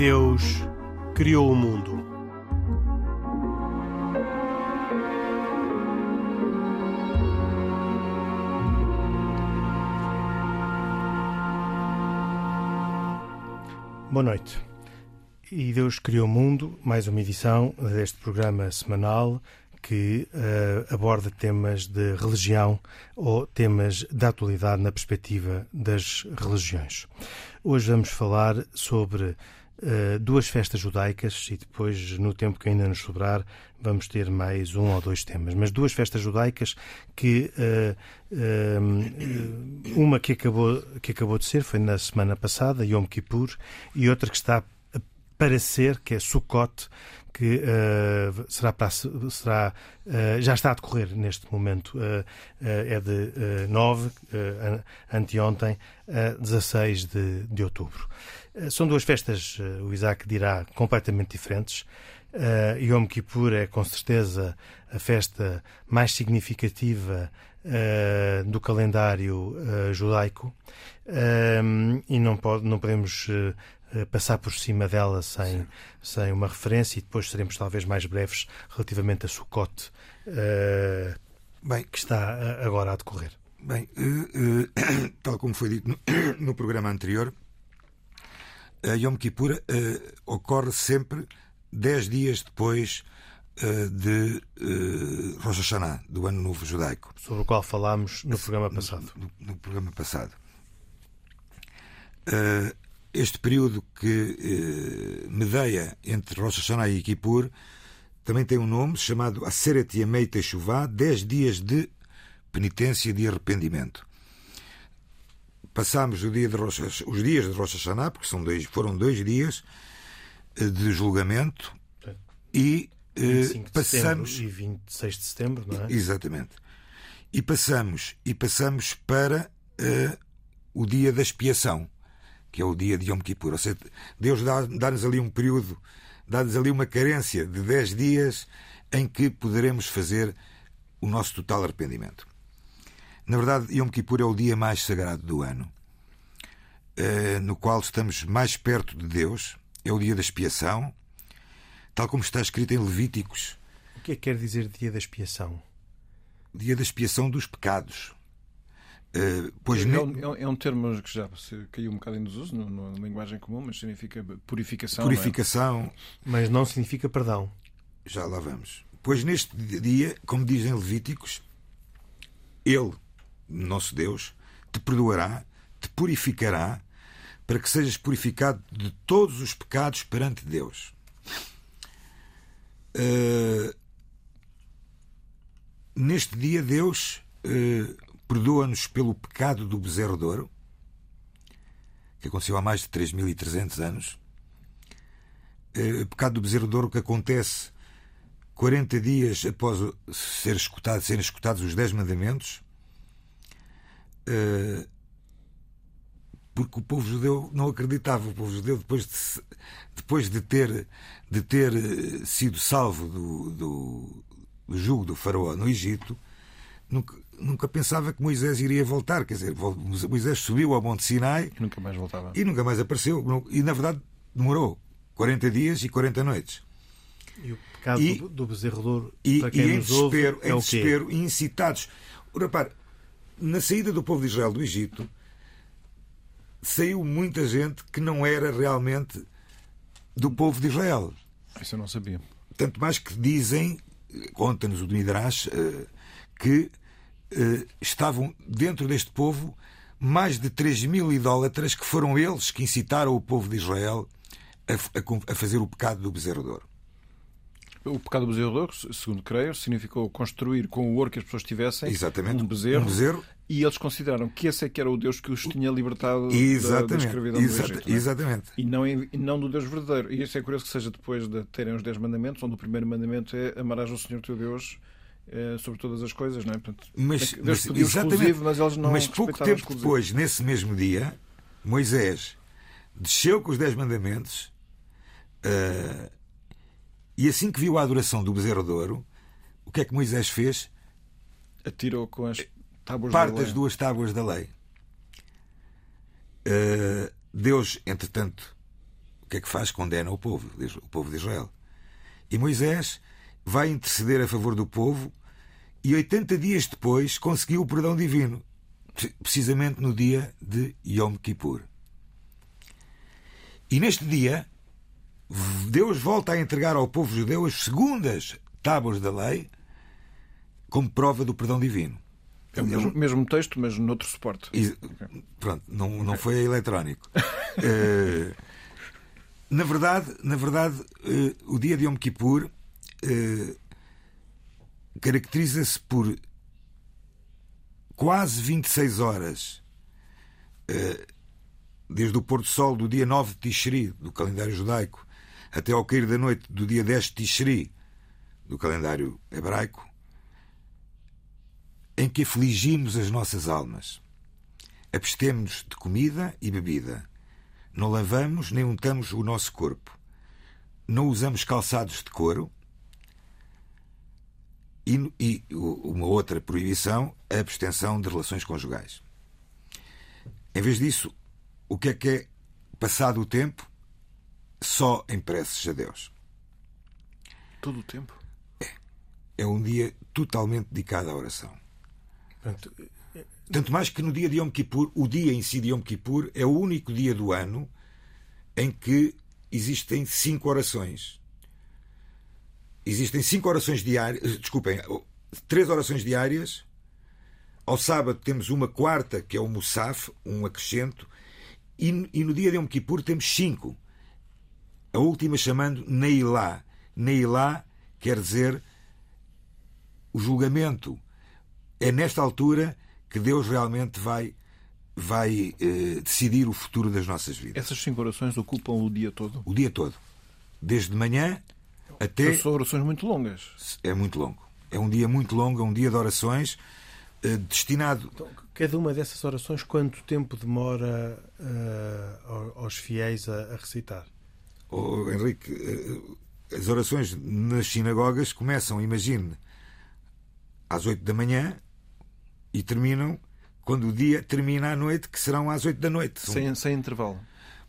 Deus criou o mundo. Boa noite. E Deus criou o mundo, mais uma edição deste programa semanal que uh, aborda temas de religião ou temas da atualidade na perspectiva das religiões. Hoje vamos falar sobre uh, duas festas judaicas e depois, no tempo que ainda nos sobrar, vamos ter mais um ou dois temas. Mas duas festas judaicas que uh, uma que acabou, que acabou de ser, foi na semana passada, Yom Kippur, e outra que está para ser, que é Sukkot, que uh, será, para, será uh, já está a decorrer neste momento. Uh, é de 9, anteontem, a 16 de, de outubro. São duas festas, o Isaac dirá, completamente diferentes. Uh, Yom Kippur é com certeza a festa mais significativa uh, do calendário uh, judaico e não, pode, não podemos eh, passar por cima dela sem, sem uma referência e depois seremos talvez mais breves relativamente a Sukkot, Bem, que está eh, agora a decorrer. Bem, tal como foi dito no, no programa anterior, a Yom Kippur ocorre sempre dez dias depois de Rosh Hashanah, do Ano Novo Judaico. Sobre o qual falámos no programa passado. No, no, no programa passado este período que medeia entre Rosh Hashanah e Kippur também tem um nome chamado Aseret Yamei Teshuvah, 10 dias de penitência de arrependimento. Passámos dia Rosh, os dias de Rosh Hashanah, porque são dois, foram dois dias eh, de julgamento e eh, passamos e 26 de setembro, não é? Exatamente. E passamos e passamos para eh, o dia da expiação que é o dia de Yom Kippur. Ou seja, Deus dá-nos ali um período, dá-nos ali uma carência de 10 dias em que poderemos fazer o nosso total arrependimento. Na verdade, Yom Kippur é o dia mais sagrado do ano, eh, no qual estamos mais perto de Deus. É o dia da expiação, tal como está escrito em Levíticos. O que é que quer dizer dia da expiação? Dia da expiação dos pecados. Uh, pois é, ne... é, é, um termo que já caiu um bocado em desuso na linguagem comum, mas significa purificação. Purificação. Não é? Mas não significa perdão. Já lá vamos. Pois neste dia, como dizem Levíticos, Ele, nosso Deus, te perdoará, te purificará, para que sejas purificado de todos os pecados perante Deus. Uh, neste dia, Deus uh, perdoa-nos pelo pecado do bezerro de ouro, que aconteceu há mais de 3.300 anos. O pecado do bezerro de ouro que acontece 40 dias após ser escutado, serem escutados os 10 mandamentos, porque o povo judeu não acreditava. O povo judeu, depois de, depois de, ter, de ter eh, sido salvo do, do, do jugo do faraó no Egito, nunca, nunca pensava que Moisés iria voltar. Quer dizer, Moisés subiu ao Monte Sinai e nunca mais voltava. E nunca mais apareceu. E na verdade demorou 40 dias e 40 noites. E o pecado e, do bezerro e, para quem e em desespero, ouve, em é desespero, incitados. Repare, na saída do povo de Israel do Egito, saiu muita gente que não era realmente do povo de Israel. Isso eu não sabia. Tanto mais que dizem, conta-nos o Midrash, eh, que eh, estavam dentro deste povo mais de 3 mil idólatras que foram eles que incitaram o povo de Israel a fazer o pecado do bezerro de ouro. O pecado do bezerro de ouro, segundo creio, significou construir com o ouro que as pessoas tivessem Exatamente. Um, bezerro, um bezerro. E eles consideraram que esse é que era o Deus que os tinha libertado da, da escravidão Exata, do Egito. É? Exatamente. E não, e não do Deus verdadeiro. E isso é curioso que seja depois de terem os 10 mandamentos, onde o primeiro mandamento é amarás o Senhor teu Deus é, sobre todas as coisas, não é? Portanto, mas, Deus mas, exclusivo, mas eles não Mas pouco tempo exclusivo. depois, nesse mesmo dia, Moisés desceu com os Dez Mandamentos uh, e assim que viu a adoração do bezerro de ouro, o que é que Moisés fez? Atirou com as tábuas Parte da lei. das duas tábuas da lei. Uh, Deus, entretanto, que é que faz? Condena o povo, o povo de Israel. E Moisés vai interceder a favor do povo e 80 dias depois conseguiu o perdão divino, precisamente no dia de Yom Kippur. E neste dia, Deus volta a entregar ao povo judeu as segundas tábuas da lei como prova do perdão divino. É o mesmo, mesmo texto, mas noutro suporte. E, pronto, não, não foi eletrónico. uh, na verdade, na verdade uh, o dia de Yom Kippur uh, caracteriza-se por quase 26 horas desde o pôr do sol do dia 9 de Tishri, do calendário judaico, até ao cair da noite do dia 10 de Tishri, do calendário hebraico, em que afligimos as nossas almas. Abstemos de comida e bebida. Não lavamos nem untamos o nosso corpo. Não usamos calçados de couro. E, e uma outra proibição, a abstenção de relações conjugais. Em vez disso, o que é que é, passado o tempo, só em preces a Deus? Todo o tempo? É. É um dia totalmente dedicado à oração. Tanto mais que no dia de Yom Kippur, o dia em si de Yom Kippur é o único dia do ano em que existem cinco orações. Existem cinco orações diárias, desculpem, três orações diárias. Ao sábado temos uma quarta, que é o Musaf, um acrescento, e, e no dia de Yom Kippur temos cinco. A última chamando Neilá. Neilá quer dizer o julgamento. É nesta altura que Deus realmente vai vai eh, decidir o futuro das nossas vidas. Essas cinco orações ocupam o dia todo? O dia todo. Desde manhã até. São orações muito longas. É muito longo. É um dia muito longo, é um dia de orações eh, destinado. Então, cada uma dessas orações, quanto tempo demora uh, aos fiéis a, a recitar? Oh, Henrique, uh, as orações nas sinagogas começam, imagine, às oito da manhã e terminam quando o dia termina à noite, que serão às oito da noite. Sem, sem intervalo.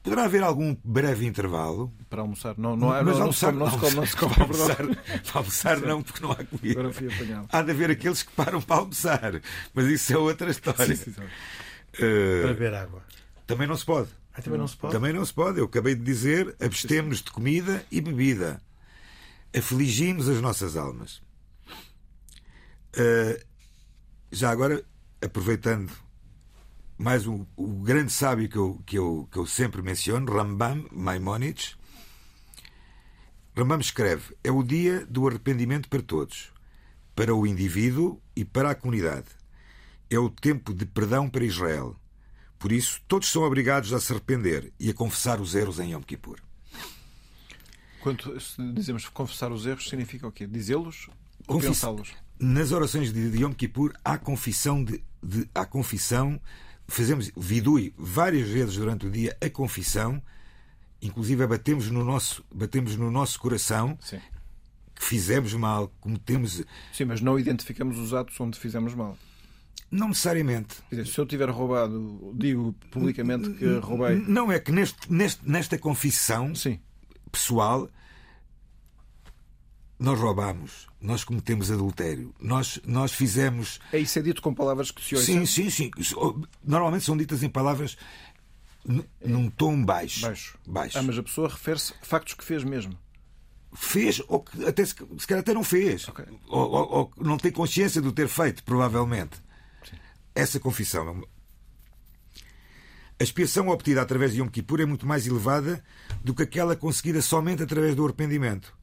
Poderá haver algum breve intervalo. Para almoçar. Não, não, há, mas não, almoçar, não, se come, não se come. Para almoçar, para almoçar não, porque não há comida. Agora fui apanhado. Há de haver aqueles que param para almoçar. Mas isso é outra história. Sim, sim, uh, para beber água. Também não se pode. Ah, também não se pode? Também não se pode. Eu acabei de dizer, abstemos de comida e bebida. Afligimos as nossas almas. Uh, já agora, aproveitando mais o grande sábio que eu, que, eu, que eu sempre menciono, Rambam Maimonides. Rambam escreve: É o dia do arrependimento para todos, para o indivíduo e para a comunidade. É o tempo de perdão para Israel. Por isso, todos são obrigados a se arrepender e a confessar os erros em Yom Kippur. Quando dizemos confessar os erros, significa o quê? Dizê-los ou Confis... pensá-los? Nas orações de Yom Kippur há confissão de, de, há confissão fazemos vidui várias vezes durante o dia a confissão, inclusive batemos no nosso, batemos no nosso coração Sim. que fizemos mal, cometemos. Sim, mas não identificamos os atos onde fizemos mal. Não necessariamente. Dizer, se eu tiver roubado, digo publicamente que roubei. Não é que neste, neste, nesta confissão Sim. pessoal nós roubamos, nós cometemos adultério, nós, nós fizemos. É isso é dito com palavras que se ouvem? Sim, sim, sim. Normalmente são ditas em palavras num tom baixo. Baixo. baixo. Ah, mas a pessoa refere-se a factos que fez mesmo. Fez, ou que até se, se calhar até não fez. Okay. Ou, ou, ou, não tem consciência do ter feito, provavelmente. Essa confissão. A expiação obtida através de Yom Kippur é muito mais elevada do que aquela conseguida somente através do arrependimento.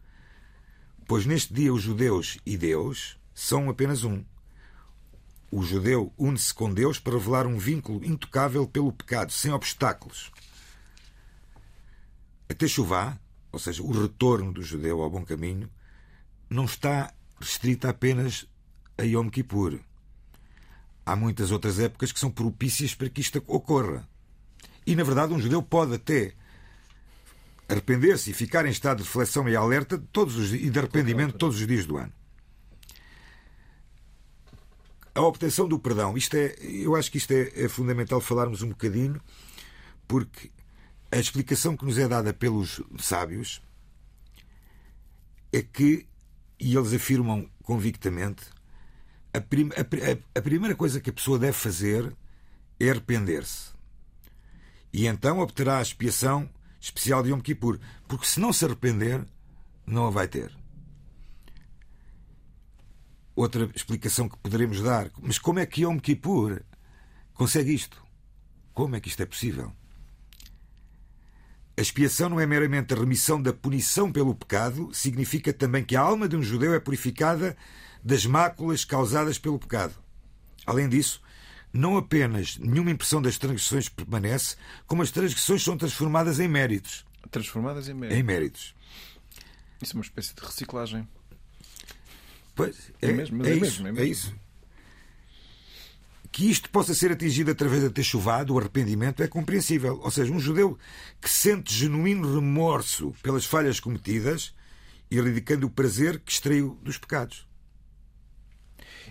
Pois neste dia os judeus e Deus são apenas um. O judeu une-se com Deus para revelar um vínculo intocável pelo pecado, sem obstáculos. A Techuvá, ou seja, o retorno do judeu ao bom caminho, não está restrita apenas a Yom Kippur. Há muitas outras épocas que são propícias para que isto ocorra. E, na verdade, um judeu pode até arrepender-se e ficar em estado de reflexão e alerta todos os, e de arrependimento todos os dias do ano. A obtenção do perdão, isto é, eu acho que isto é, é fundamental falarmos um bocadinho, porque a explicação que nos é dada pelos sábios é que, e eles afirmam convictamente, a, prim, a, a primeira coisa que a pessoa deve fazer é arrepender-se. E então obterá a expiação especial de Yom Kippur. Porque se não se arrepender, não a vai ter. Outra explicação que poderemos dar. Mas como é que Yom Kippur consegue isto? Como é que isto é possível? A expiação não é meramente a remissão da punição pelo pecado, significa também que a alma de um judeu é purificada das máculas causadas pelo pecado. Além disso, não apenas nenhuma impressão das transgressões permanece, como as transgressões são transformadas em méritos. Transformadas em méritos. Em méritos. Isso é uma espécie de reciclagem. Pois, é, é mesmo, é, é, isso, mesmo, é, mesmo. é isso. Que isto possa ser atingido através da techuvá, do arrependimento, é compreensível. Ou seja, um judeu que sente genuíno remorso pelas falhas cometidas, erradicando o prazer que extraiu dos pecados.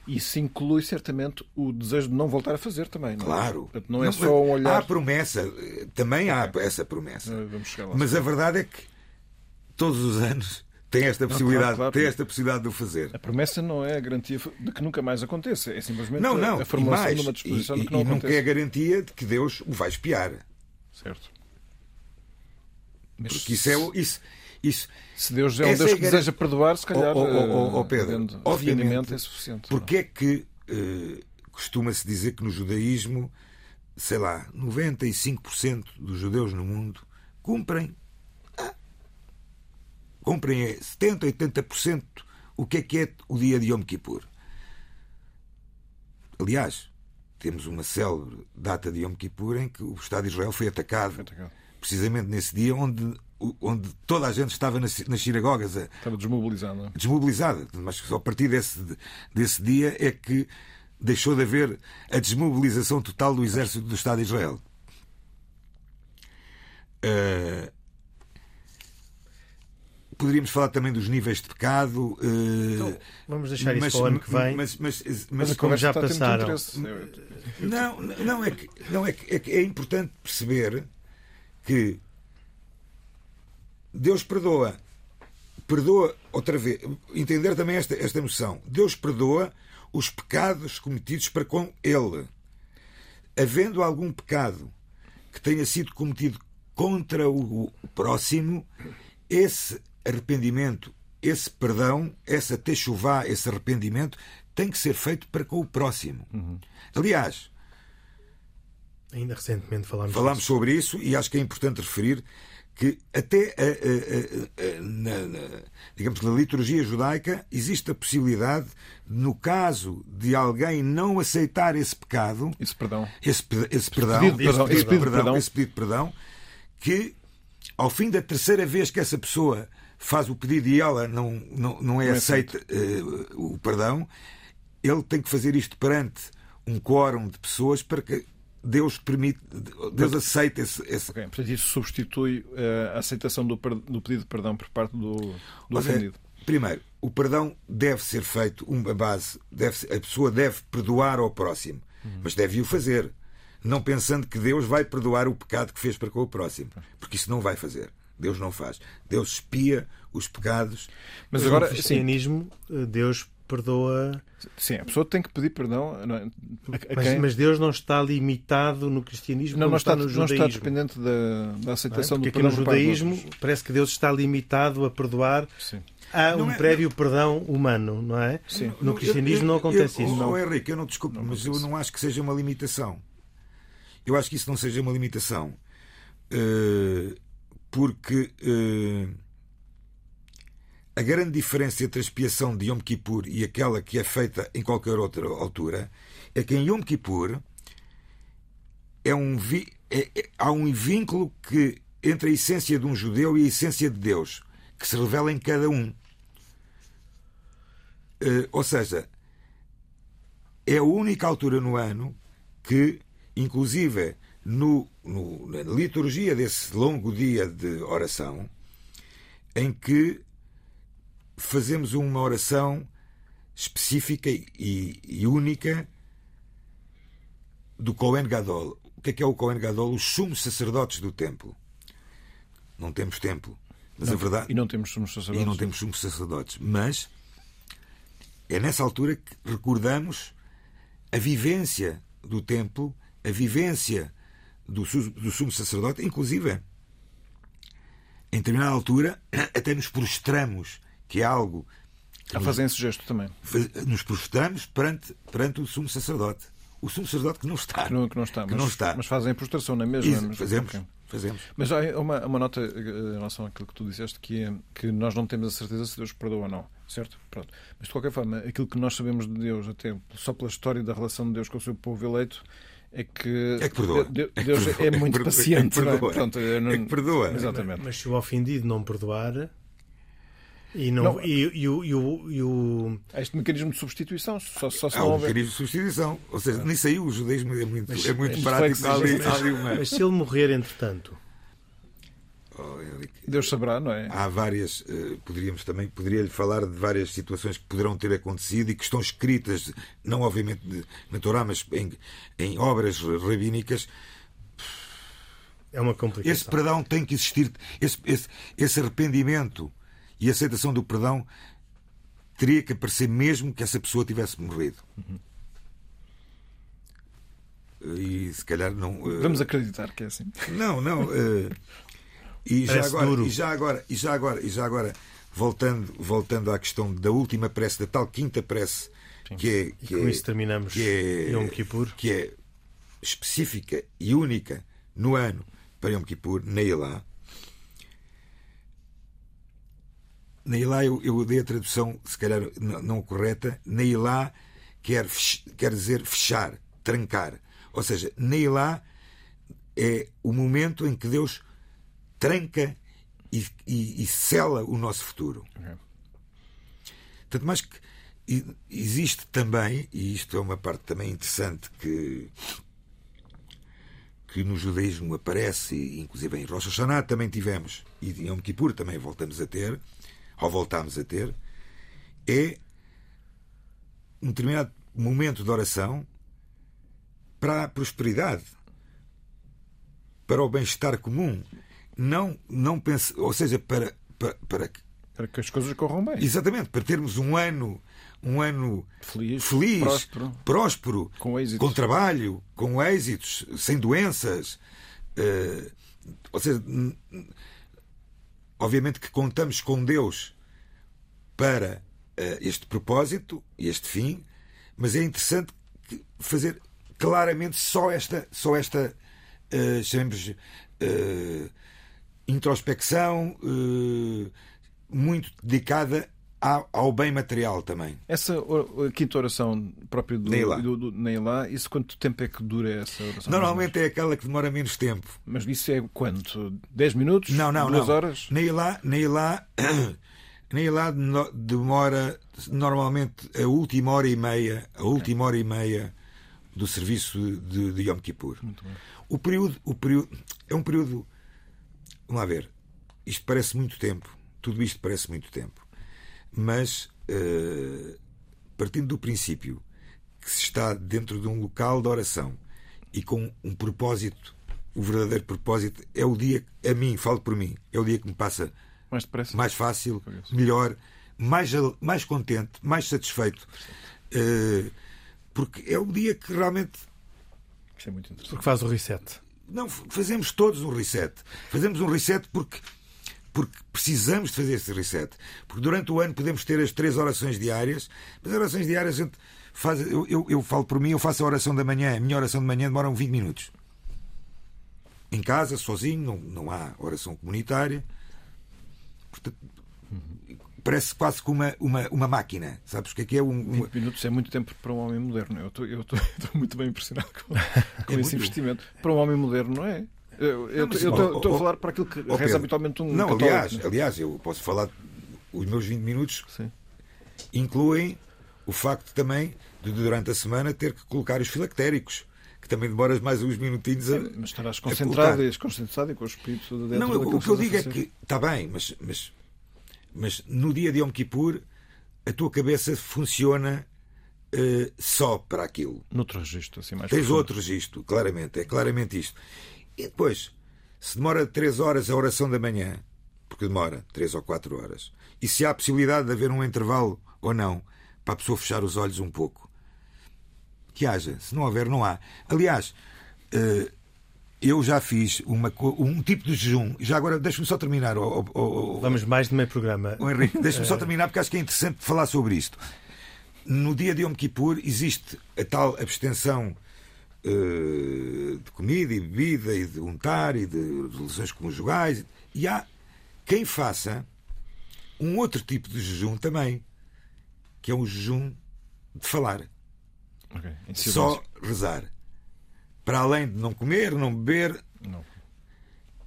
Isso inclui certamente o desejo de não voltar a fazer também. Não é? claro. Portanto, não é não, só um olhar. Há promessa, também há essa promessa. Mas a verdade é que todos os anos tem esta possibilidade, não, claro, claro. tem esta possibilidade de o fazer. A promessa não é a garantia de que nunca mais aconteça, é simplesmente não, não, a formulação mais, de uma disposição e, de que não e aconteça. nunca é a garantia de que Deus o vai espiar. Certo. Mas Porque isso é isso, isso se Deus é um Deus é que deseja perdoar, se calhar oh, oh, oh, Pedro, obviamente, é suficiente. Porque é que uh, costuma-se dizer que no judaísmo, sei lá, 95% dos judeus no mundo cumprem cumprem 70%, 80% o que é que é o dia de Yom Kippur. Aliás, temos uma célebre data de Yom Kippur em que o Estado de Israel foi atacado, foi atacado. precisamente nesse dia onde, onde toda a gente estava nas, nas sinagogas. A, estava desmobilizada. Desmobilizada. Mas só a partir desse, desse dia é que deixou de haver a desmobilização total do exército do Estado de Israel. Uh, Poderíamos falar também dos níveis de pecado. Uh, então, vamos deixar isso mas, para o ano que vem. Mas, mas, mas, mas como já passaram. Não, não, é que, não é, que, é que é importante perceber que Deus perdoa. Perdoa, outra vez, entender também esta, esta noção. Deus perdoa os pecados cometidos para com Ele. Havendo algum pecado que tenha sido cometido contra o próximo, esse arrependimento, esse perdão, essa techuvá, esse arrependimento, tem que ser feito para com o próximo. Uhum. Aliás, ainda recentemente falámos, falámos sobre isso e acho que é importante referir que até a, a, a, na, na, digamos na liturgia judaica existe a possibilidade no caso de alguém não aceitar esse pecado esse perdão esse, esse perdão esse pedido, esse pedido, perdão, perdão, esse pedido de perdão que ao fim da terceira vez que essa pessoa faz o pedido e ela não, não, não é, não aceita uh, o perdão, ele tem que fazer isto perante um quórum de pessoas para que Deus permite, Deus aceite esse. esse... Okay, portanto, isso substitui uh, a aceitação do, do, pedido de perdão por parte do, do ofendido. primeiro, o perdão deve ser feito, uma base, deve, a pessoa deve perdoar ao próximo, uhum. mas deve o fazer. Não pensando que Deus vai perdoar o pecado que fez para com o próximo, porque isso não vai fazer. Deus não faz. Deus espia os pecados. Mas agora, no cristianismo, sim. Deus perdoa. Sim, a pessoa tem que pedir perdão. É? Mas, mas, Deus não está limitado no cristianismo, não, não está, no judaísmo. Não está dependente da, da aceitação é? do perdão. Porque no judaísmo parece que Deus está limitado a perdoar. Sim. Há um é, prévio não... perdão humano, não é? Sim. No cristianismo eu, eu, não acontece eu, isso. Não, Henrique, eu não desculpo, mas eu não acho que seja uma limitação. Eu acho que isso não seja uma limitação. Uh, porque uh, a grande diferença entre a expiação de Yom Kippur e aquela que é feita em qualquer outra altura é que em Yom Kippur é um vi, é, é, há um vínculo que entre a essência de um judeu e a essência de Deus que se revela em cada um. Uh, ou seja, é a única altura no ano que, inclusive, no, no, na liturgia desse longo dia de oração, em que fazemos uma oração específica e, e única do Cohen Gadol. O que é que é o Cohen Gadol? Os sumos sacerdotes do templo. não temos templo. Mas não, a verdade. E não temos sumos sacerdotes. E não temos sumos sacerdotes. Mas é nessa altura que recordamos a vivência do templo, a vivência do, do sumo sacerdote, inclusive em determinada altura até nos prostramos, que é algo. A fazer esse gesto também. Nos prostramos perante, perante o sumo sacerdote. O sumo sacerdote que não está. Que não, que não está. Que mas, não está. mas fazem a prostração, não é mesmo? Isso, fazemos. Okay. Fazemos. Mas há uma, uma nota eh, em relação àquilo que tu disseste, que é que nós não temos a certeza se Deus perdoa ou não, certo? Pronto. Mas de qualquer forma, aquilo que nós sabemos de Deus, até só pela história da relação de Deus com o seu povo eleito, é que, é que perdoa. Deus é, que perdoa. é muito é que paciente. É que perdoa. É? Pronto, não... é que perdoa. Exatamente. Mas, mas se o ofendido não perdoar, e, não, não, e, e, o, e, o, e o... Há este mecanismo de substituição, só, só se Há um houver... mecanismo de substituição. Ou seja, nisso aí o judaísmo é muito, mas, é muito mas, prático. Mas, ali, ali uma... mas se ele morrer, entretanto... Oh, Deus saberá, não é? Há várias, uh, poderíamos também, poderia-lhe falar de várias situações que poderão ter acontecido e que estão escritas, não obviamente na Torá, mas em, em obras rabínicas. É uma complicação. Esse perdão tem que existir, esse, esse, esse arrependimento e aceitação do perdão teria que aparecer mesmo que essa pessoa tivesse morrido. Uhum. E se calhar não. Uh... Vamos acreditar que é assim. Não, não. E já, agora, e já agora, e já agora, e já agora, voltando, voltando à questão da última prece, da tal quinta prece, Sim. que é. Que e com é, isso terminamos que é, Yom Kippur. Que é específica e única no ano para Yom Kippur, Neilá. Neilá, eu, eu dei a tradução, se calhar não, não correta. Neilá quer, quer dizer fechar, trancar. Ou seja, Neilá é o momento em que Deus tranca e, e, e sela o nosso futuro. Okay. Tanto mais que existe também, e isto é uma parte também interessante que, que no judaísmo aparece, inclusive em Rosh Hashanah também tivemos, e em Yom Kippur também voltamos a ter, ou voltamos a ter, é um determinado momento de oração para a prosperidade, para o bem-estar comum, não, não pense, ou seja, para, para, para, para que as coisas corram bem. Exatamente, para termos um ano um ano feliz, feliz próspero, próspero com, com trabalho, com êxitos, sem doenças. Uh, ou seja, obviamente que contamos com Deus para uh, este propósito, este fim, mas é interessante fazer claramente só esta, só esta uh, chamemos, uh, introspecção uh, muito dedicada ao, bem material também. Essa quinta oração própria do Neilá. Do, do Neilá, isso quanto tempo é que dura essa oração? Normalmente é aquela que demora menos tempo. Mas isso é quanto? 10 minutos? Não, não, Duas não. horas? Neilá, Neilá, Neilá demora normalmente a última hora e meia, a última hora e meia do serviço de, de Yom Kippur. O período, o período é um período Vamos lá ver. Isto parece muito tempo. Tudo isto parece muito tempo. Mas, uh, partindo do princípio que se está dentro de um local de oração e com um propósito, o verdadeiro propósito é o dia, a mim, falo por mim, é o dia que me passa mais, mais fácil, melhor, mais, mais contente, mais satisfeito. Uh, porque é o dia que realmente. Isso é muito interessante. Porque faz o reset. Não, fazemos todos um reset. Fazemos um reset porque porque precisamos de fazer esse reset. Porque durante o ano podemos ter as três orações diárias, mas as orações diárias a gente faz. Eu, eu, eu, falo por mim, eu faço a oração da manhã, a minha oração de manhã demora 20 minutos. Em casa, sozinho, não, não há oração comunitária. Portanto, parece quase como uma, uma, uma máquina. Sabes o que é que é? Um, 20 minutos é muito tempo para um homem moderno. Eu estou, eu estou, estou muito bem impressionado com, com é esse investimento. Para um homem moderno, não é? Eu estou a falar para aquilo que reza habitualmente um Não, católico, aliás, né? aliás, eu posso falar. Os meus 20 minutos Sim. incluem o facto também de, durante a semana, ter que colocar os filactéricos que também demoras mais uns minutinhos a. Mas estarás concentrado, e concentrado e com o espírito dentro Não, o que eu digo é que está bem, mas, mas mas no dia de Yom Kippur a tua cabeça funciona uh, só para aquilo. Noutro registro, assim mais Tens profundo. outro registro, claramente, é claramente isto. E depois, se demora três horas a oração da manhã, porque demora três ou quatro horas, e se há a possibilidade de haver um intervalo ou não, para a pessoa fechar os olhos um pouco, que haja. Se não houver, não há. Aliás, eh, eu já fiz uma, um tipo de jejum. Já agora, deixa-me só terminar. Oh, oh, oh, Vamos mais de meio programa. Oh, Henrique, deixa-me só terminar porque acho que é interessante falar sobre isto. No dia de Yom Kippur existe a tal abstenção uh, de comida e bebida e de untar e de relações conjugais. E há quem faça um outro tipo de jejum também, que é um jejum de falar. Okay. Só rezar para além de não comer, não beber. Não.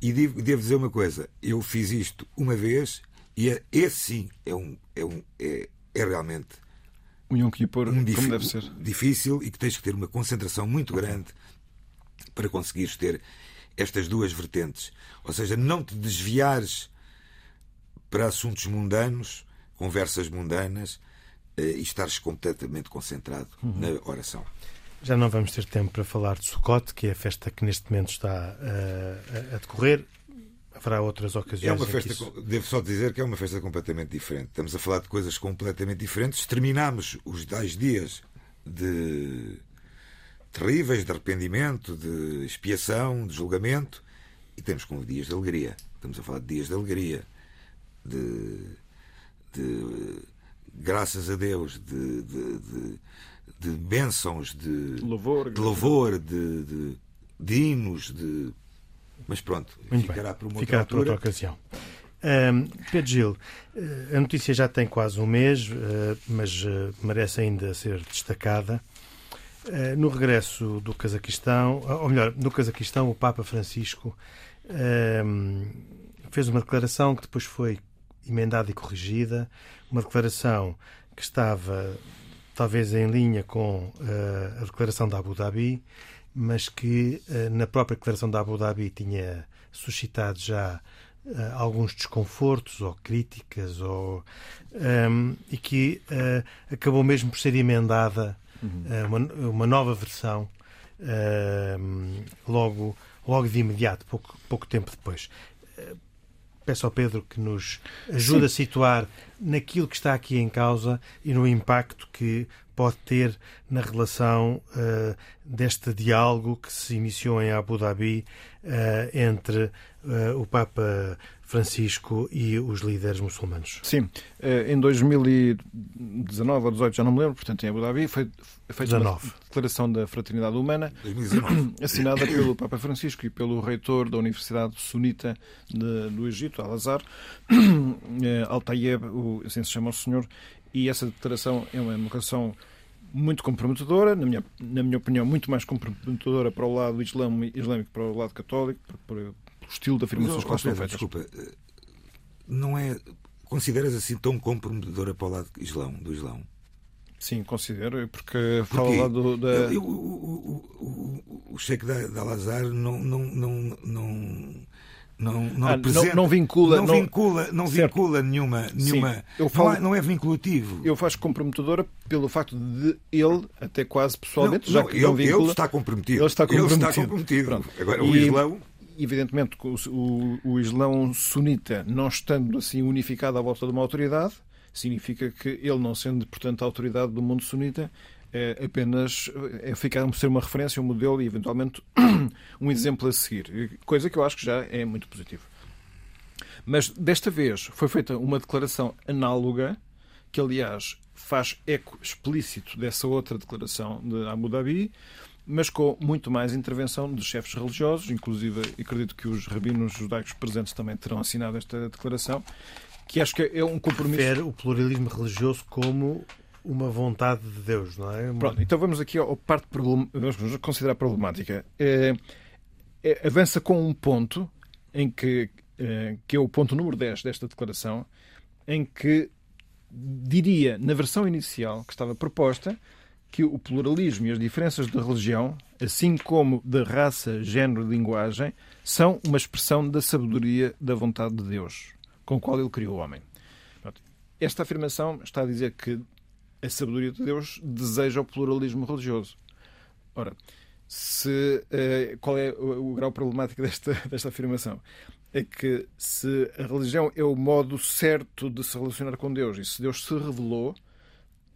E devo, devo dizer uma coisa: eu fiz isto uma vez e é, esse sim é, um, é, um, é, é realmente um Yom Kippur, um como deve ser. difícil e que tens que ter uma concentração muito grande para conseguires ter estas duas vertentes. Ou seja, não te desviares para assuntos mundanos, conversas mundanas eh, e estares completamente concentrado uhum. na oração. Já não vamos ter tempo para falar de Sukkot, que é a festa que neste momento está uh, a, decorrer. Haverá outras ocasiões. É uma festa, isso... devo só dizer que é uma festa completamente diferente. Estamos a falar de coisas completamente diferentes. Terminamos os 10 dias de terríveis, de arrependimento, de expiação, de julgamento, e temos como dias de alegria. Estamos a falar de dias de alegria, de, de graças a Deus, de, de, de de bênçãos, de louvor, de, louvor, de, de, de hinos, de. Mas pronto, Muito ficará por uma ficará outra, outra ocasião. Um, Pedro Gil, eh, a notícia já tem quase um mês, uh, mas uh, merece ainda ser destacada. No regresso do Cazaquistão, ou melhor, no Cazaquistão, o Papa Francisco fez uma declaração que depois foi emendada e corrigida, uma declaração que estava talvez em linha com uh, a declaração da Abu Dhabi, mas que uh, na própria declaração da Abu Dhabi tinha suscitado já uh, alguns desconfortos ou críticas ou, um, ehm, e que acabou mesmo por ser emendada uhum. uma, uma, nova versão ehm, logo, logo de imediato, pouco, pouco tempo depois peço ao Pedro que nos ajude Sim. a situar naquilo que está aqui em causa e no impacto que pode ter na relação uh, deste diálogo que se iniciou em Abu Dhabi uh, entre uh, o Papa Francisco e os líderes muçulmanos. Sim, em 2019 ou 2018, já não me lembro, portanto em Abu Dhabi, foi feita uma declaração da Fraternidade Humana 2019. assinada pelo Papa Francisco e pelo reitor da Universidade Sunita de, do Egito, Al-Azhar, Al-Tayeb, assim se chama o senhor, e essa declaração é uma declaração muito comprometedora, na minha, na minha opinião, muito mais comprometedora para o lado islâmico, islâmico para o lado católico, pelo estilo de afirmações que lá estão feitas. Desculpa, eh, não é. Consideras assim tão comprometedora para o lado islão, do Islão? Sim, considero, porque fala lá do. Da... Eu, o, o, o, o Sheikh de Al-Azhar não, não, não, não não, não, ah, não, não, vincula, não, vincula, não vincula nenhuma, nenhuma Sim, falo, não, é, não, é, vinculativo. Eu faço comprometedora pelo facto de ele, até quase pessoalmente, não, já que ele, não vincula, ele está comprometido. Ele está comprometido. Ele está comprometido. Agora, o e, Islão. Evidentemente, o, o, Islão sunita, não estando assim unificado à volta de uma autoridade, significa que ele, não sendo, portanto, a autoridade do mundo sunita, é apenas é ficar a ser uma referência, um modelo e, eventualmente, um exemplo a seguir. Coisa que eu acho que já é muito positivo. Mas desta vez foi feita uma declaração análoga, que aliás faz eco explícito dessa outra declaração de Abu Dhabi, mas com muito mais intervenção dos chefes religiosos, inclusive acredito que os rabinos judaicos presentes também terão assinado esta declaração, que acho que é um compromisso. Refere o pluralismo religioso como uma vontade de Deus, não é? Uma... Pronto, então vamos aqui ao parte problem... vamos considerar problemática. É, é, avança com um ponto em que, é, que é o ponto número 10 desta declaração, em que diria, na versão inicial que estava proposta, que o pluralismo e as diferenças de religião, assim como de raça, género e linguagem, são uma expressão da sabedoria da vontade de Deus, com a qual ele criou o homem. Esta afirmação está a dizer que a sabedoria de Deus deseja o pluralismo religioso. Ora, se, uh, qual é o, o, grau problemático desta, desta afirmação? É que se a religião é o modo certo de se relacionar com Deus e se Deus se revelou,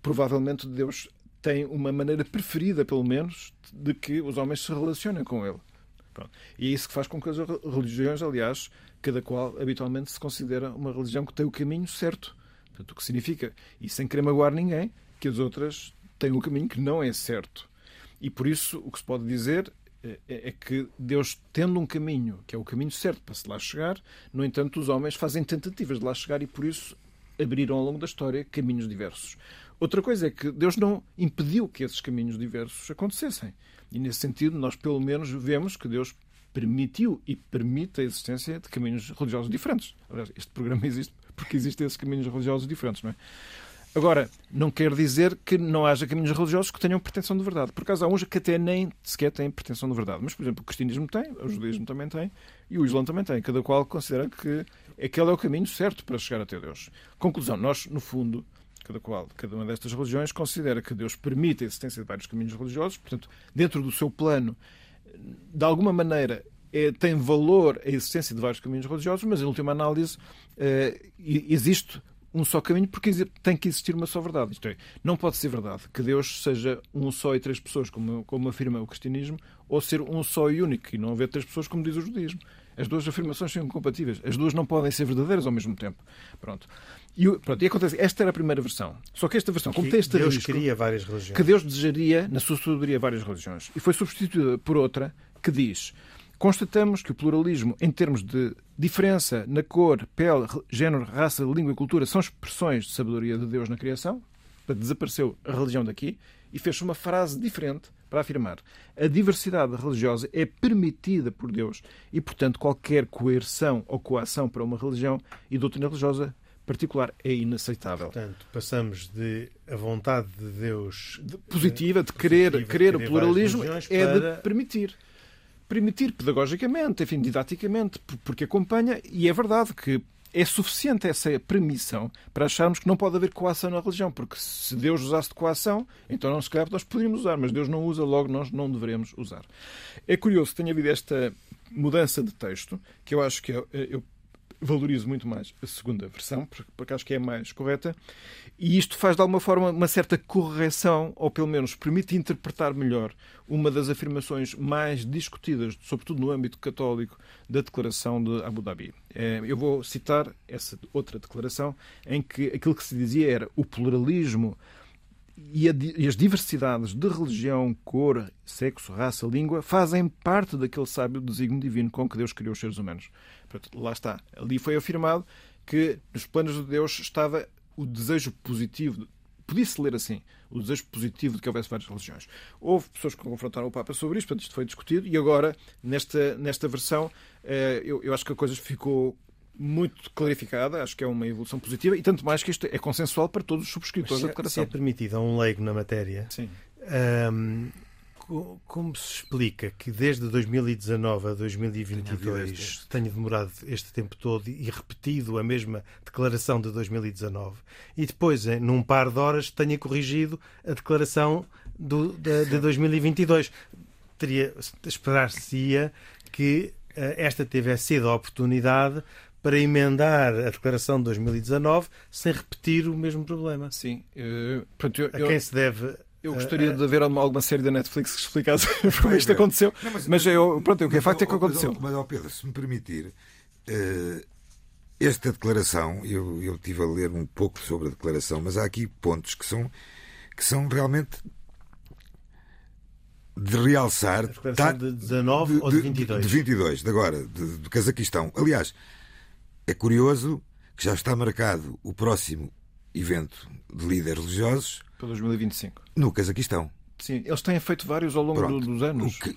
provavelmente Deus tem uma maneira preferida, pelo menos, de que os homens se relacionem com Ele. Pronto. E é isso que faz com que as religiões, aliás, cada qual habitualmente se considera uma religião que tem o caminho certo. Portanto, o que significa, e sem querer magoar ninguém, que as outras têm um caminho que não é certo. E por isso o que se pode dizer é, é, é que Deus, tendo um caminho que é o caminho certo para se lá chegar, no entanto, os homens fazem tentativas de lá chegar e por isso abriram ao longo da história caminhos diversos. Outra coisa é que Deus não impediu que esses caminhos diversos acontecessem. E nesse sentido, nós pelo menos vemos que Deus permitiu e permite a existência de caminhos religiosos diferentes. Aliás, este programa existe porque existem esses caminhos religiosos diferentes, não é? Agora, não quer dizer que não haja caminhos religiosos que tenham pretensão de verdade. Por acaso, há uns que até nem sequer têm pretensão de verdade. Mas, por exemplo, o cristianismo tem, o judaísmo também tem e o islã também tem. Cada qual considera que aquele é o caminho certo para chegar até Deus. Conclusão, nós, no fundo, cada qual, cada uma destas religiões considera que Deus permite a existência de vários caminhos religiosos, portanto, dentro do seu plano, de alguma maneira, é, tem valor a existência de vários caminhos religiosos, mas em última análise é, existe um só caminho porque tem que existir uma só verdade. Isto é, não pode ser verdade que Deus seja um só e três pessoas, como, como afirma o cristianismo, ou ser um só e único e não haver três pessoas, como diz o judaísmo. As duas afirmações são incompatíveis. As duas não podem ser verdadeiras ao mesmo tempo. Pronto. E, pronto, e acontece, esta era a primeira versão. Só que esta versão, como tem este Deus risco, queria várias religiões. que Deus desejaria, na sua sabedoria, várias religiões. E foi substituída por outra que diz Constatamos que o pluralismo, em termos de diferença na cor, pele, género, raça, língua e cultura, são expressões de sabedoria de Deus na criação. Desapareceu a religião daqui e fez uma frase diferente para afirmar a diversidade religiosa é permitida por Deus e, portanto, qualquer coerção ou coação para uma religião e doutrina religiosa particular é inaceitável. Portanto, passamos de a vontade de Deus de, positiva, de querer, positiva, querer, querer o pluralismo, é para... de permitir permitir pedagogicamente, enfim, didaticamente, porque acompanha, e é verdade que é suficiente essa permissão para acharmos que não pode haver coação na religião, porque se Deus usasse de coação, então não se calhar nós poderíamos usar, mas Deus não usa, logo nós não deveremos usar. É curioso que tenha havido esta mudança de texto, que eu acho que eu, eu valorizo muito mais a segunda versão, porque acho que é mais correta, e isto faz de alguma forma uma certa correção, ou pelo menos permite interpretar melhor uma das afirmações mais discutidas, sobretudo no âmbito católico, da Declaração de Abu Dhabi. É, eu vou citar essa outra declaração, em que aquilo que se dizia era o pluralismo e, as diversidades de religião, cor, sexo, raça, língua fazem parte daquele sábio desígnio divino com que Deus criou os seres humanos. Lá está. Ali foi afirmado que nos planos de Deus estava o desejo positivo, podia-se ler assim, o desejo positivo de que houvesse várias religiões. Houve pessoas que confrontaram o Papa sobre isto, portanto, isto foi discutido, e agora, nesta, nesta versão, eh, eu, eu acho que a coisa ficou muito clarificada, acho que é uma evolução positiva, e tanto mais que isto é consensual para todos os subscritores da declaração. Se é permitido a um leigo na matéria, Sim. Um, como se explica que desde 2019 a 2022 tenha demorado este tempo todo e repetido a mesma declaração de 2019 e depois, num par de horas, tenha corrigido a declaração do, de, de 2022? Teria, esperar-se-ia que uh, esta tivesse sido a oportunidade para emendar a declaração de 2019 sem repetir o mesmo problema. Sim. Uh, pronto, eu, a quem se deve eu gostaria de ver alguma série da Netflix que explicasse como isto aconteceu. Não, mas, mas eu, pronto, o que é facto é que aconteceu. Mas, mas, Pedro, se me permitir, uh, esta declaração, eu, eu tive a ler um pouco sobre a declaração, mas há aqui pontos que são, que são realmente de realçar. Tá, de 19 de, ou de 22? De, de 22, de agora, de, de Cazaquistão. Aliás, é curioso que já está marcado o próximo evento de líderes religiosos para 2025. No Cazaquistão. Sim, eles têm feito vários ao longo Pronto, dos anos. Que...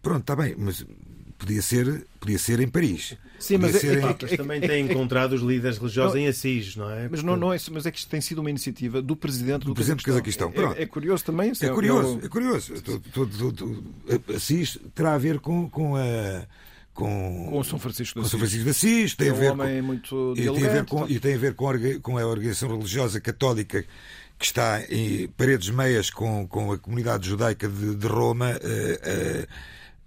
Pronto, está bem, mas podia ser, podia ser em Paris. Sim, podia mas, é, em... é, é, também têm encontrado os líderes religiosos não, em Assis, não é? Mas não, não é, mas é que isto tem sido uma iniciativa do presidente do, do presidente Cazaquistão. É, é, curioso também. É, curioso, é curioso. Assis terá a ver com, com a com, com São Francisco de Assis. São Francisco de Assis, tem É a um ver homem com, muito e tem a ver com, e tem a ver com, a com a organização religiosa católica que está em paredes meias com, com a comunidade judaica de, de Roma, eh, eh,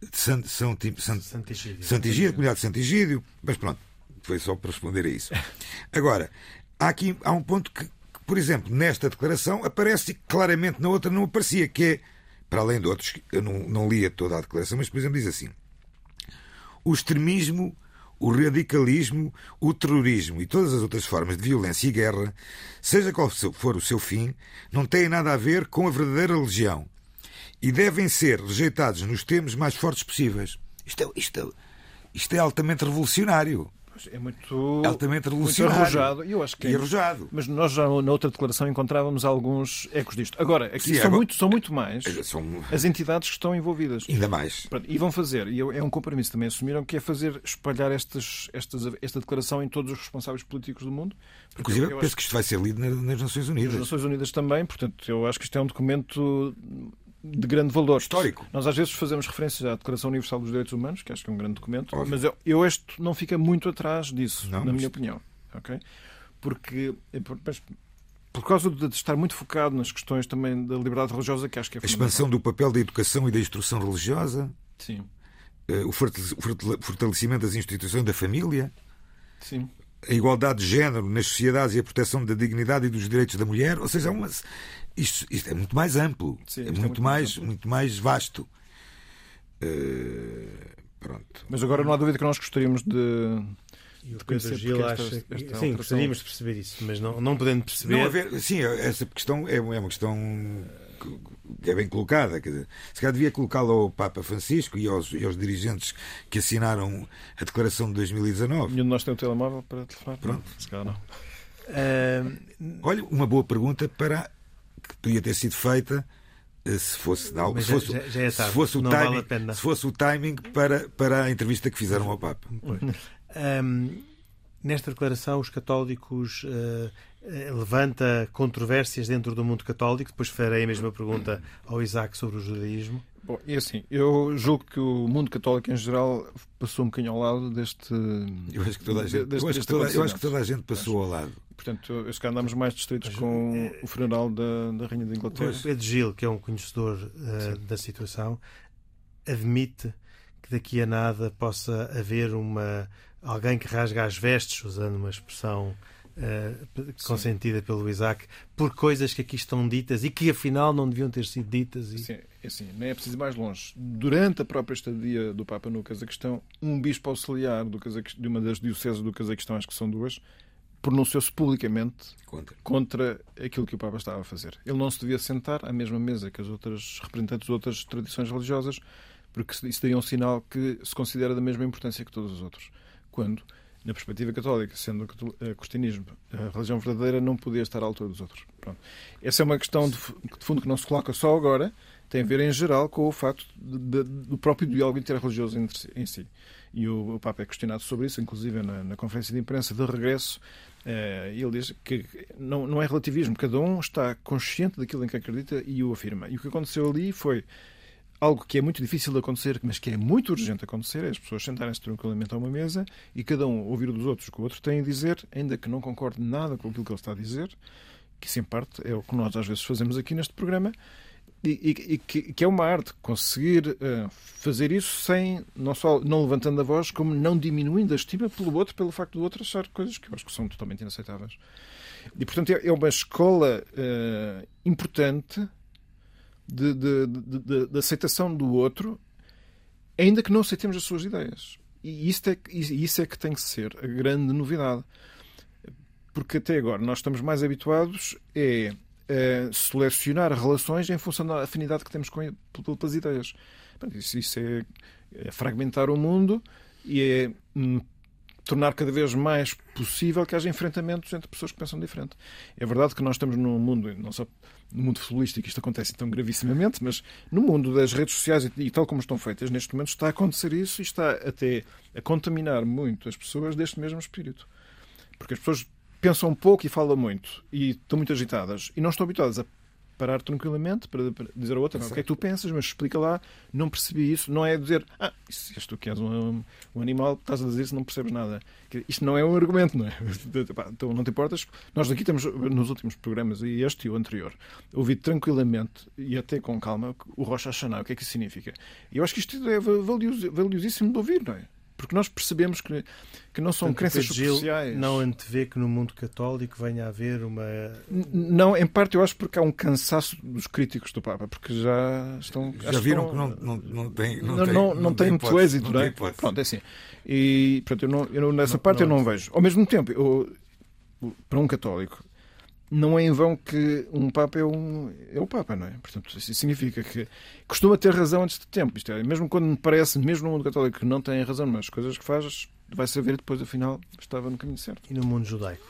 de San- São, San- Santigídio. Santigídio, a comunidade de Santigídio, mas pronto, foi só para responder a isso. Agora, há aqui há um ponto que, que, por exemplo, nesta declaração aparece e que claramente na outra não aparecia, que é, para além de outros, eu não, não lia toda a declaração, mas por exemplo diz assim: o extremismo, o radicalismo, o terrorismo e todas as outras formas de violência e guerra, seja qual for o seu fim, não têm nada a ver com a verdadeira religião e devem ser rejeitados nos termos mais fortes possíveis. Isto é, isto é, isto é altamente revolucionário. É muito, Altamente muito revolucionário. arrojado. E Eu acho que é- E arrojado. Mas nós já na outra declaração encontrávamos alguns ecos disto. Agora, aqui Sim, são, muito, são muito mais São as entidades que estão envolvidas. ainda mais. E vão fazer, e é um compromisso também assumiram, que é fazer espalhar estas, estas, esta declaração em todos os responsáveis políticos do mundo. Inclusive, penso acho que isto vai ser lido na- nas Nações Unidas. as Nações Unidas também, portanto, eu acho que isto é um documento de grande valor. Histórico. Nós às vezes fazemos referências à Declaração Universal dos Direitos Humanos, que acho que é um grande documento, Óbvio. mas eu, eu este não fica muito atrás disso, Não, na minha opinião. ok? Porque, é por, mas por causa de estar muito focado nas questões também da liberdade religiosa, que acho que é A expansão do papel da educação e da instrução religiosa, Sim, eh, o fortale- fortale- fortalecimento das instituições da família, sim. a igualdade de género nas sociedades e a proteção da dignidade e dos direitos da mulher. Ou seja, é uma- isto, isto é muito mais amplo, Sim, é isto é muito, muito mais, amplo. muito mais vasto. Eh, pronto. Mas agora não há dúvida que nós gostaríamos de. E o Pedro conhecer Gil acha que. esta Sim, alteração- gostaríamos de perceber isso, mas não, não podendo perceber. Não haver, sim, essa questão é, é uma questão que- é bem colocada. Quer dizer, se calhar devia colocá-la ao Papa Francisco e aos, e aos dirigentes que assinaram a Declaração de 2019. Nenhum de nós tem um telemóvel para telefonar? Pronto. Se calhar não. Ah, Olha, uma boa pergunta para que podia ter sido feita eh, se fosse, não, se fosse, já- já é se fosse o Não vale timing, pena. se fosse o timing para, para a entrevista que fizeram ao Papa. Ahm, nesta declaração, os católicos eh, levanta controvérsias dentro do mundo católico. Depois farei a mesma pergunta ao Isaac sobre o judaísmo. Bom, e assim, eu julgo que o mundo católico em geral passou um bocadinho ao lado deste. Eu acho que toda a gente, deste- eu acho que toda, eu acho que toda a gente passou ao lado. Portanto, eu- se calhar andamos mais distritos Mas, com eh, o funeral da, da Rainha de Inglaterra. O Pedro Gil, que é um conhecedor ah, da situação, admite que daqui a nada possa haver uma alguém que rasga as vestes, usando uma expressão ah, consentida pelo Isaac, por coisas que aqui estão ditas e que afinal não deviam ter sido ditas. E... Sim, é assim, nem é preciso ir mais longe. Durante a própria estadia do Papa no Cazaquistão, um bispo auxiliar do Cazaquistão, de uma das dioceses do Cazaquistão, acho que são duas, pronunciou-se publicamente Contra. contra aquilo que o Papa estava a fazer. Ele não se devia sentar à mesma mesa que as outras representantes de outras tradições religiosas, porque isso daria um sinal que se considera da mesma importância que todos os outros. Quando, na perspectiva católica, sendo o eh, cristianismo a religião verdadeira, não podia estar à altura dos outros. Pronto. Essa é uma questão de, de fundo que não se coloca só agora, tem a ver em geral com o facto de- de- do próprio diálogo interreligioso em si. E o, o Papa é questionado sobre isso, inclusive na, na conferência de imprensa de regresso, eh, ele diz que não, não é relativismo, cada um está consciente daquilo em que acredita e o afirma. E o que aconteceu ali foi algo que é muito difícil de acontecer, mas que é muito urgente acontecer, é as pessoas sentarem-se tranquilamente a uma mesa e cada um ouvir dos outros o que o outro tem a dizer, ainda que não concorde nada com aquilo que ele está a dizer, que isso em parte é o que nós às vezes fazemos aqui neste programa, e, e- e que, que é uma arte conseguir eh, fazer isso sem, não só não levantando a voz, como não diminuindo a estima pelo outro, pelo facto do outro achar coisas que eu acho que são totalmente inaceitáveis. E, portanto, é é uma escola eh, importante de, de- de- de- aceitação do outro, ainda que não aceitemos as suas ideias. E isso é, isso é que tem que ser a grande novidade. Porque até agora nós estamos mais habituados é a selecionar relações em função da afinidade que temos com pelas ideias. Isso, isso é, é fragmentar o mundo e é hum, tornar cada vez mais possível que haja enfrentamentos entre pessoas que pensam diferente. É verdade que nós estamos num mundo, não só no mundo futebolístico isto acontece tão gravissimamente, mas no mundo das redes sociais e, tal como estão feitas neste momento está a acontecer isso e está até a contaminar muito as pessoas deste mesmo espírito. Porque as pessoas pensam pouco e falam muito e estão muito agitadas e não estão habituadas a parar tranquilamente para, para dizer ao outro o que é que tu pensas, mas explica lá, não percebi isso. Não é dizer, ah, se és tu que és um, um animal, estás a dizer isso, não percebes nada. Isto não é um argumento, não é? Então não te importas. Nós aqui temos, nos últimos programas, e este e o anterior, ouvi tranquilamente e até com calma o Rocha Hashanah, o que é que isso significa. E eu acho que isto é valiosíssimo de ouvir, não é? Porque nós percebemos que, que não são Portanto, crenças superficiais. Não antevê que no mundo católico venha a haver uma. Não, em parte eu acho porque há um cansaço dos críticos do Papa, porque já estão. Já viram que não, não, não tem. Não, não, tem, não, não tem muito êxito, não é? Pronto, é assim. E pronto, eu, não, eu nessa parte eu não vejo. Ao mesmo tempo, eu, para um católico, não é em vão que um Papa é, um, é o Papa, não é? Portanto, isso significa que costuma ter razão antes de tempo. Isto é, mesmo quando me parece, mesmo no mundo católico, que não tem razão nas coisas que faz, vai saber depois, afinal, estava no caminho certo. E no mundo judaico?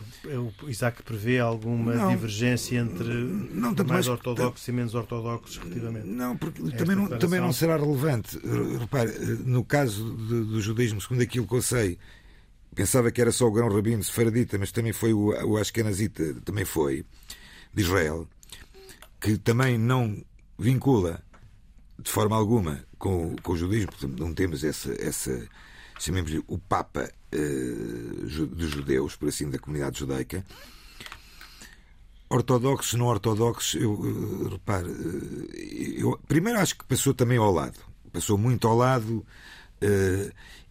O Isaac prevê alguma não, divergência entre não, mais, mais ortodoxos e menos ortodoxos, respectivamente? Não, porque também não, também não será relevante. Repare, no caso do judaísmo, segundo aquilo que eu sei, pensava que era só o grão rabino sefaradita, mas também foi o, o Ashkenazita, também foi, de Israel, que também não vincula de forma alguma com, com o judaísmo, portanto, não temos essa, essa chamemos-lhe o Papa uh, dos judeus, por assim, da comunidade judaica. Ortodoxos, não ortodoxos, eu uh, repare, uh, eu, primeiro acho que passou também ao lado, passou muito ao lado,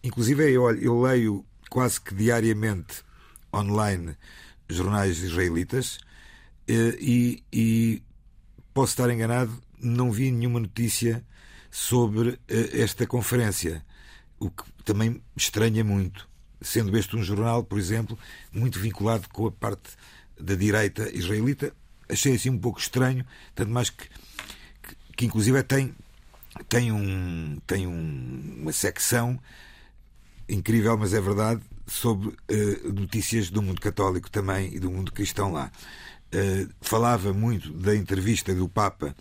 inclusive eu, eu leio quase que diariamente online jornais israelitas eh, e, e posso estar enganado, não vi nenhuma notícia sobre eh, esta conferência, o que também estranha muito, sendo este um jornal, por exemplo, muito vinculado com a parte da direita israelita. Achei assim um pouco estranho, tanto mais que, que, que inclusive tem, tem, um, tem um, uma secção incrível, mas é verdade, sobre uh, notícias do mundo católico também e do mundo cristão lá. Uh, falava muito da entrevista do Papa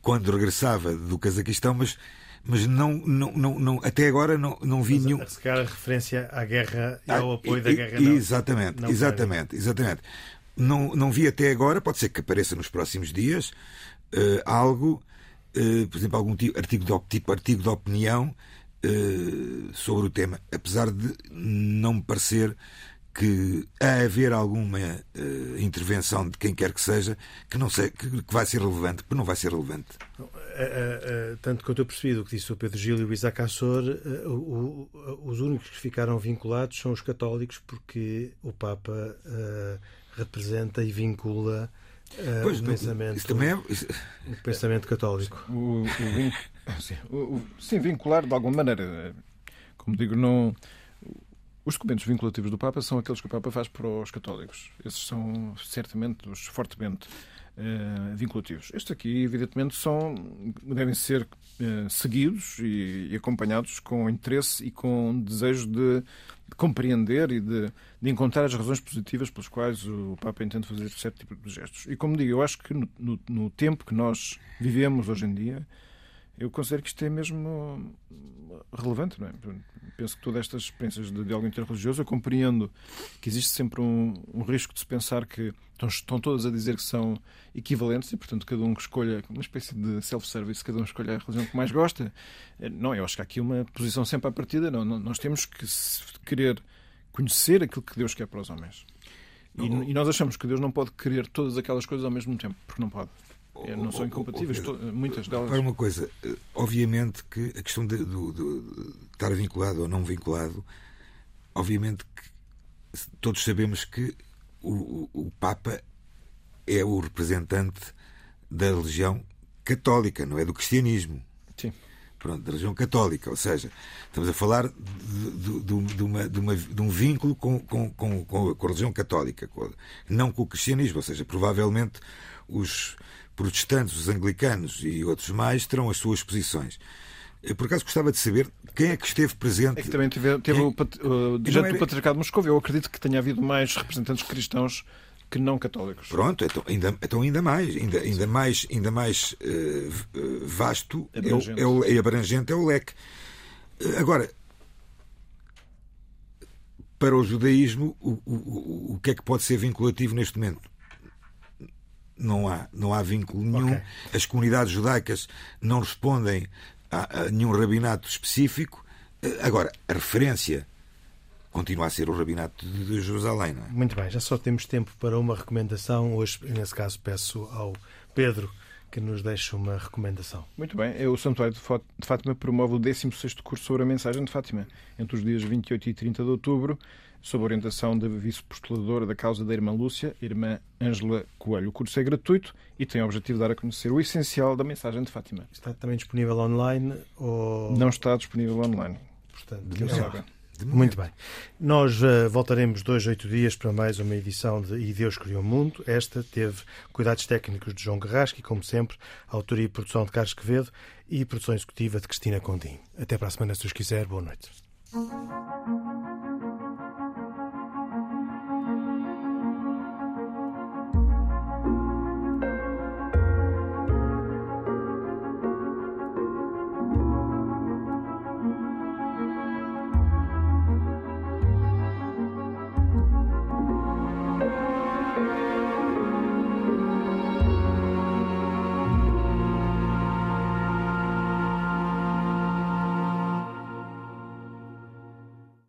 quando regressava do Cazaquistão, mas mas não, não, não, não, até agora não, não vi mas, nenhum. Se calhar a referência à guerra e ao ah, apoio da guerra. Não, exatamente, não exatamente, exatamente. Não, não vi até agora, pode ser que apareça nos próximos dias, uh, algo, uh, por exemplo, algum tipo, artigo de, tipo artigo de opinião sobre o tema, apesar de não me parecer que a haver alguma uh, intervenção de quem quer que seja que não sei que, que vai ser relevante, porque não vai ser relevante. Uh, uh, tanto quanto eu percebi do que disse o Pedro Gil e o Isaac Assor, os únicos que ficaram vinculados são os católicos, porque o Papa representa e vincula pois, o, pensamento, isso também é... o pensamento católico. O, o, Sim, sim, vincular de alguma maneira. Como digo, não. Os documentos vinculativos do Papa são aqueles que o Papa faz para os católicos. Esses são certamente os fortemente uh, vinculativos. Estes aqui, evidentemente, são, devem ser uh, seguidos e, e, acompanhados com interesse e com desejo de, de compreender e de, de, encontrar as razões positivas pelas quais o Papa entende fazer certo tipo de gestos. E como digo, eu acho que no, no, no tempo que nós vivemos hoje em dia, eu considero que isto é mesmo relevante, não é? Penso que todas estas experiências de diálogo interreligioso, eu compreendo que existe sempre um, um risco de se pensar que estão, estão todas a dizer que são equivalentes e, portanto, cada um que escolha, uma espécie de self-service, cada um escolha a religião que mais gosta. Eh, não, eu acho que há aqui uma posição sempre à partida. Não, nós temos que querer conhecer aquilo que Deus quer para os homens. E, e nós achamos que Deus não pode querer todas aquelas coisas ao mesmo tempo, porque não pode. Não são incompatíveis, muitas delas. Para uma coisa, eh, obviamente que a questão de, estar vinculado ou não vinculado, obviamente que todos sabemos que o, o Papa é o representante da religião católica, não é do cristianismo. Sim. Pronto, da religião católica, ou seja, estamos a falar de, de, de, uma, de, uma, um vínculo com, com, com, com, a religião católica, não com o cristianismo, ou seja, provavelmente os, protestantes, os anglicanos e outros mais terão as suas posições. Eu, por acaso, gostava de saber quem é que esteve presente. É que também teve, teve quem... o, o dirigente era... do Patriarcado de Moscou. Eu acredito que tenha havido mais representantes cristãos que não católicos. Pronto, então ainda, então ainda mais, ainda, ainda mais, ainda mais uh, vasto abrangente. É, o, é, o, é abrangente é o leque. Uh, agora, para o judaísmo, o, o, o que é que pode ser vinculativo neste momento? Não há, não há vínculo nenhum. Ok. As comunidades judaicas não respondem a, a nenhum rabinato específico. Eh, Agora, a referência continua a ser o rabinato de de Jerusalém. Não é? Muito bem, já só temos tempo para uma recomendação. Hoje, nesse caso, peço ao Pedro que nos deixe uma recomendação. Muito bem, o Santuário de Fá- de Fátima promove o 16º curso sobre a mensagem de Fátima, entre os dias 28 e 30 de outubro, sob a orientação da vice-postuladora da causa da irmã Lúcia, irmã Ângela Coelho. O curso é gratuito e tem o objetivo de dar a conhecer o essencial da mensagem de Fátima. Está também disponível online ou. Não está disponível online. Portanto, De momento. lá. De Muito bem. Nós eh, voltaremos dois, oito dias para mais uma edição de E Deus Criou o Mundo. Esta teve cuidados técnicos de João Garrasco e, como sempre, autoria e produção de Carlos Quevedo e produção executiva de Cristina Condim. Até para a semana, se os quiser. Boa noite.